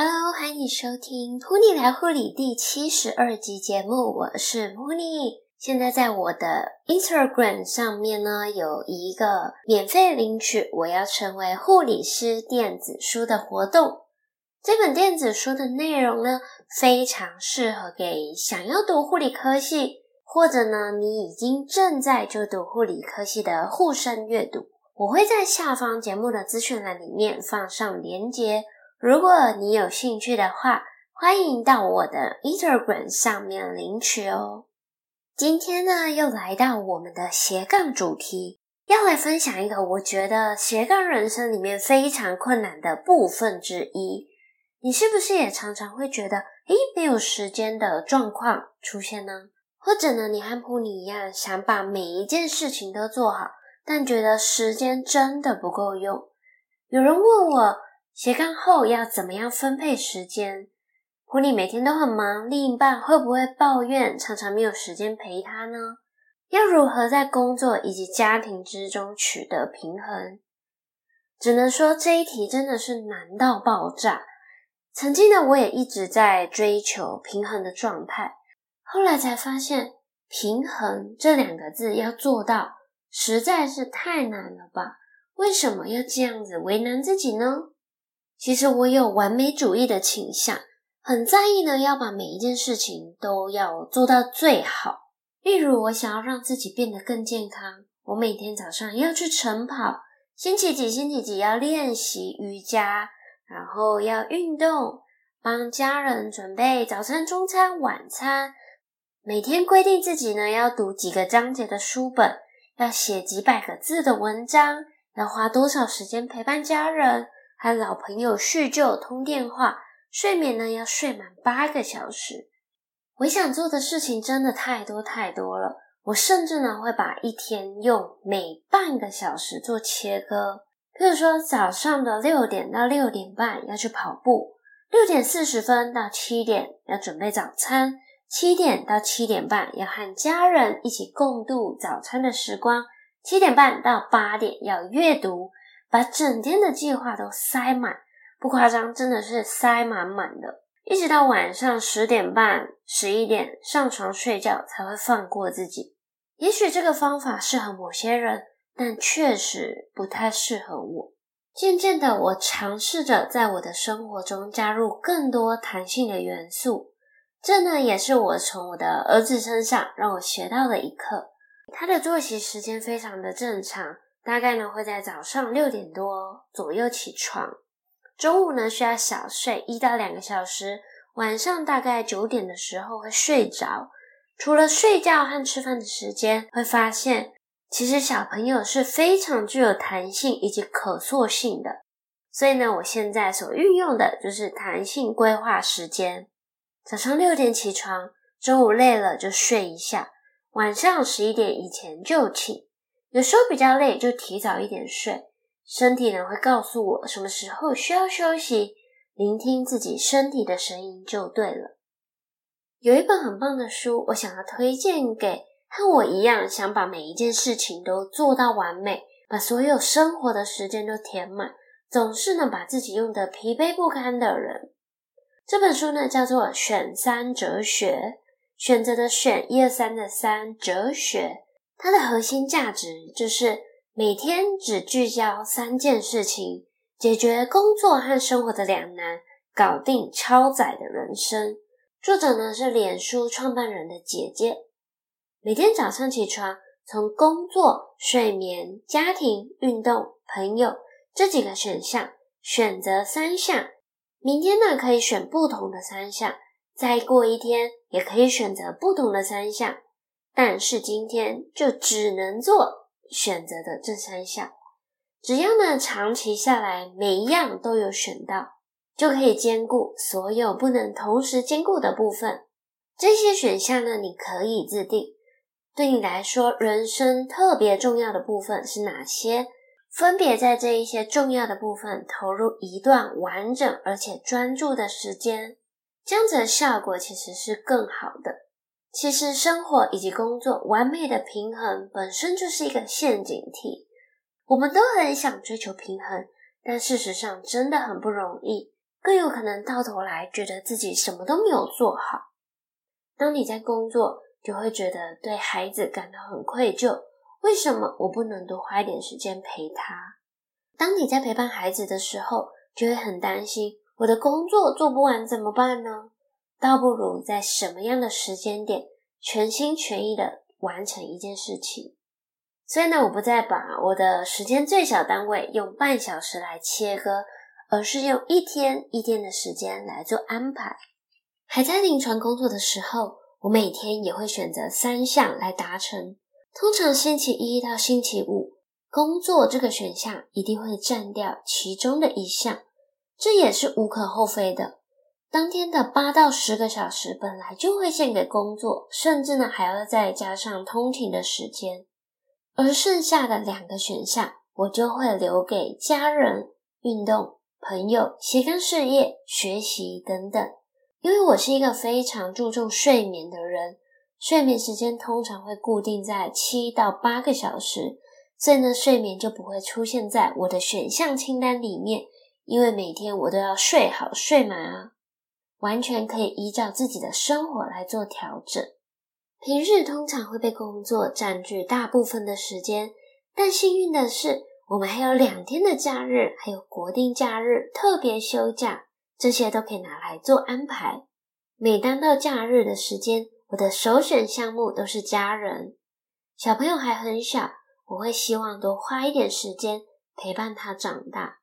Hello，欢迎收听《噗妮来护理》第七十二集节目，我是噗妮。现在在我的 Instagram 上面呢，有一个免费领取“我要成为护理师”电子书的活动。这本电子书的内容呢，非常适合给想要读护理科系，或者呢，你已经正在就读护理科系的护生阅读。我会在下方节目的资讯栏里面放上连结，如果你有兴趣的话，欢迎到我的 Instagram 上面领取哦。今天呢，又来到我们的斜杠主题，要来分享一个我觉得斜杠人生里面非常困难的部分之一。你是不是也常常会觉得，诶，没有时间的状况出现呢？或者呢，你和普尼一样，想把每一件事情都做好，但觉得时间真的不够用。有人问我斜杠后要怎么样分配时间？噗妮每天都很忙，另一半会不会抱怨常常没有时间陪他呢？要如何在工作以及家庭之中取得平衡？只能说这一题真的是难到爆炸。曾经呢，我也一直在追求平衡的状态，后来才发现平衡这两个字要做到。实在是太难了吧？为什么要这样子为难自己呢？其实我有完美主义的倾向，很在意呢，要把每一件事情都要做到最好。例如，我想要让自己变得更健康，我每天早上要去晨跑，星期几星期几要练习瑜伽，然后要运动，帮家人准备早餐、中餐、晚餐，每天规定自己呢要读几个章节的书本。要写几百个字的文章，要花多少时间陪伴家人，和老朋友叙旧、通电话，睡眠呢要睡满八个小时。我想做的事情真的太多太多了，我甚至呢会把一天用每半个小时做切割。譬如说，早上的六点到六点半要去跑步，六点四十分到七点要准备早餐。七点到七点半要和家人一起共度早餐的时光，七点半到八点要阅读，把整天的计划都塞满，不夸张，真的是塞满满的，一直到晚上十点半、十一点上床睡觉才会放过自己。也许这个方法适合某些人，但确实不太适合我。渐渐的，我尝试着在我的生活中加入更多弹性的元素。这呢，也是我从我的儿子身上让我学到的一课。他的作息时间非常的正常，大概呢会在早上六点多左右起床，中午呢需要小睡一到两个小时，晚上大概九点的时候会睡着。除了睡觉和吃饭的时间，会发现其实小朋友是非常具有弹性以及可塑性的。所以呢，我现在所运用的就是弹性规划时间。早上六点起床，中午累了就睡一下，晚上十一点以前就寝。有时候比较累，就提早一点睡。身体呢会告诉我什么时候需要休息，聆听自己身体的声音就对了。有一本很棒的书，我想要推荐给和我一样想把每一件事情都做到完美，把所有生活的时间都填满，总是呢把自己用得疲惫不堪的人。这本书呢叫做《选三哲学》，选择的选，一二三的三，哲学。它的核心价值就是每天只聚焦三件事情，解决工作和生活的两难，搞定超载的人生。作者呢是脸书创办人的姐姐。每天早上起床，从工作、睡眠、家庭、运动、朋友这几个选项选择三项。明天呢，可以选不同的三项，再过一天也可以选择不同的三项，但是今天就只能做选择的这三项。只要呢，长期下来每一样都有选到，就可以兼顾所有不能同时兼顾的部分。这些选项呢，你可以自定。对你来说，人生特别重要的部分是哪些？分别在这一些重要的部分投入一段完整而且专注的时间，这样子的效果其实是更好的。其实生活以及工作完美的平衡本身就是一个陷阱题，我们都很想追求平衡，但事实上真的很不容易。更有可能到头来觉得自己什么都没有做好。当你在工作，就会觉得对孩子感到很愧疚，为什么我不能多花一点时间陪他？当你在陪伴孩子的时候，就会很担心，我的工作做不完怎么办呢？倒不如在什么样的时间点，全心全意的完成一件事情。所以呢，我不再把我的时间最小单位用半小时来切割，而是用一天一天的时间来做安排。还在临床工作的时候，我每天也会选择三项来达成。通常星期一到星期五，工作这个选项一定会占掉其中的一项，这也是无可厚非的。当天的八到十个小时本来就会献给工作，甚至呢还要再加上通勤的时间，而剩下的两个选项，我就会留给家人、运动、朋友、斜杠事业、学习等等。因为我是一个非常注重睡眠的人，睡眠时间通常会固定在七到八个小时。所以呢，睡眠就不会出现在我的选项清单里面，因为每天我都要睡好睡满啊，完全可以依照自己的生活来做调整。平日通常会被工作占据大部分的时间，但幸运的是，我们还有两天的假日，还有国定假日、特别休假，这些都可以拿来做安排。每当到假日的时间，我的首选项目都是家人，小朋友还很小。我会希望多花一点时间陪伴他长大。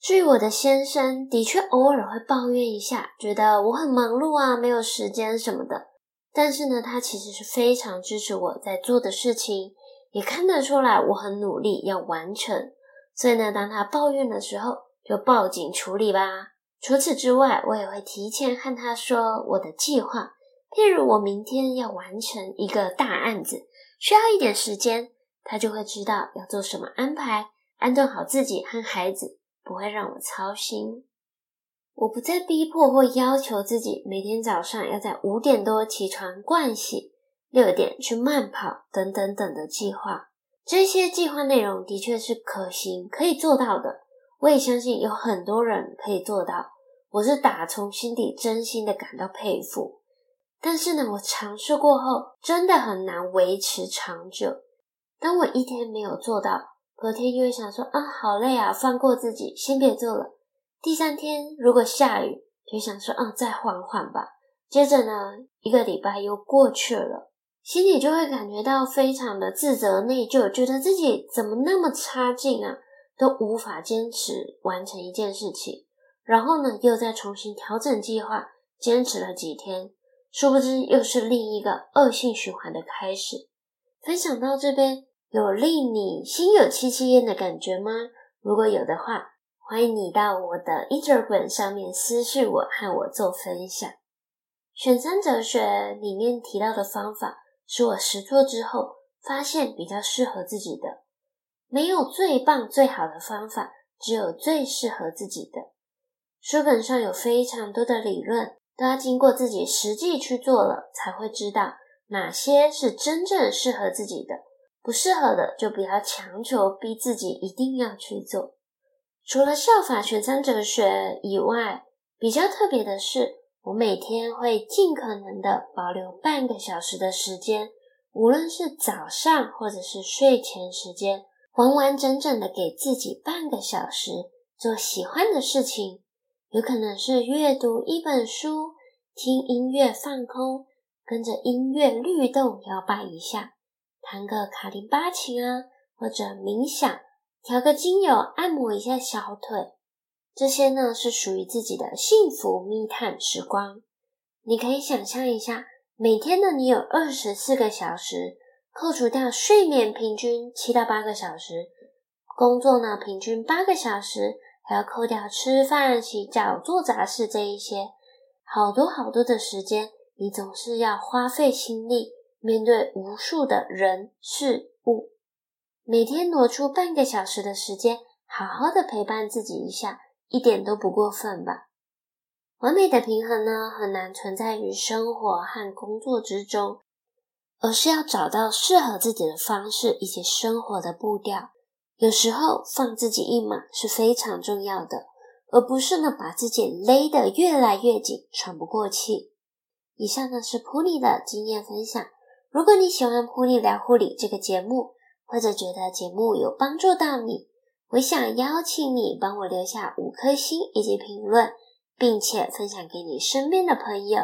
至于我的先生，的确偶尔会抱怨一下，觉得我很忙碌啊，没有时间什么的。但是呢，他其实是非常支持我在做的事情，也看得出来我很努力要完成。所以呢，当他抱怨的时候，就报警处理吧。除此之外，我也会提前和他说我的计划，譬如我明天要完成一个大案子，需要一点时间。他就会知道要做什么安排，安顿好自己和孩子，不会让我操心。我不再逼迫或要求自己每天早上要在五点多起床盥洗，六点去慢跑等等等的计划。这些计划内容的确是可行、可以做到的。我也相信有很多人可以做到。我是打从心底真心的感到佩服。但是呢，我尝试过后，真的很难维持长久。当我一天没有做到，隔天又会想说啊，好累啊，放过自己，先别做了。第三天如果下雨，就想说啊，再缓缓吧。接着呢，一个礼拜又过去了，心里就会感觉到非常的自责内疚，觉得自己怎么那么差劲啊，都无法坚持完成一件事情。然后呢，又再重新调整计划，坚持了几天，殊不知又是另一个恶性循环的开始。分享到这边，有令你心有戚戚焉的感觉吗？如果有的话，欢迎你到我的 Instagram 上面私信我，和我做分享。选三哲学里面提到的方法，是我实做之后发现比较适合自己的。没有最棒最好的方法，只有最适合自己的。书本上有非常多的理论，都要经过自己实际去做了，才会知道。哪些是真正适合自己的，不适合的就不要强求逼自己一定要去做。除了效法全三哲学以外，比较特别的是，我每天会尽可能的保留半个小时的时间，无论是早上或者是睡前时间，完完整整的给自己半个小时做喜欢的事情，有可能是阅读一本书、听音乐放空。跟着音乐律动摇摆一下，弹个卡林巴琴啊，或者冥想，调个精油按摩一下小腿，这些呢是属于自己的幸福密探时光。你可以想象一下，每天呢你有二十四个小时，扣除掉睡眠平均七到八个小时，工作呢平均八个小时，还要扣掉吃饭、洗澡、做杂事这一些，好多好多的时间。你总是要花费心力面对无数的人事物，每天挪出半个小时的时间，好好的陪伴自己一下，一点都不过分吧？完美的平衡呢，很难存在于生活和工作之中，而是要找到适合自己的方式以及生活的步调。有时候放自己一马是非常重要的，而不是呢把自己勒得越来越紧，喘不过气。以上呢是 Puni 的经验分享。如果你喜欢 Puni 聊护理这个节目，或者觉得节目有帮助到你，我想邀请你帮我留下五颗星以及评论，并且分享给你身边的朋友。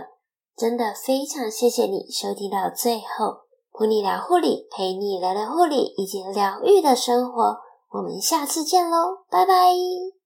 真的非常谢谢你收听到最后，Puni 聊护理，陪你聊聊护理以及疗愈的生活。我们下次见喽，拜拜。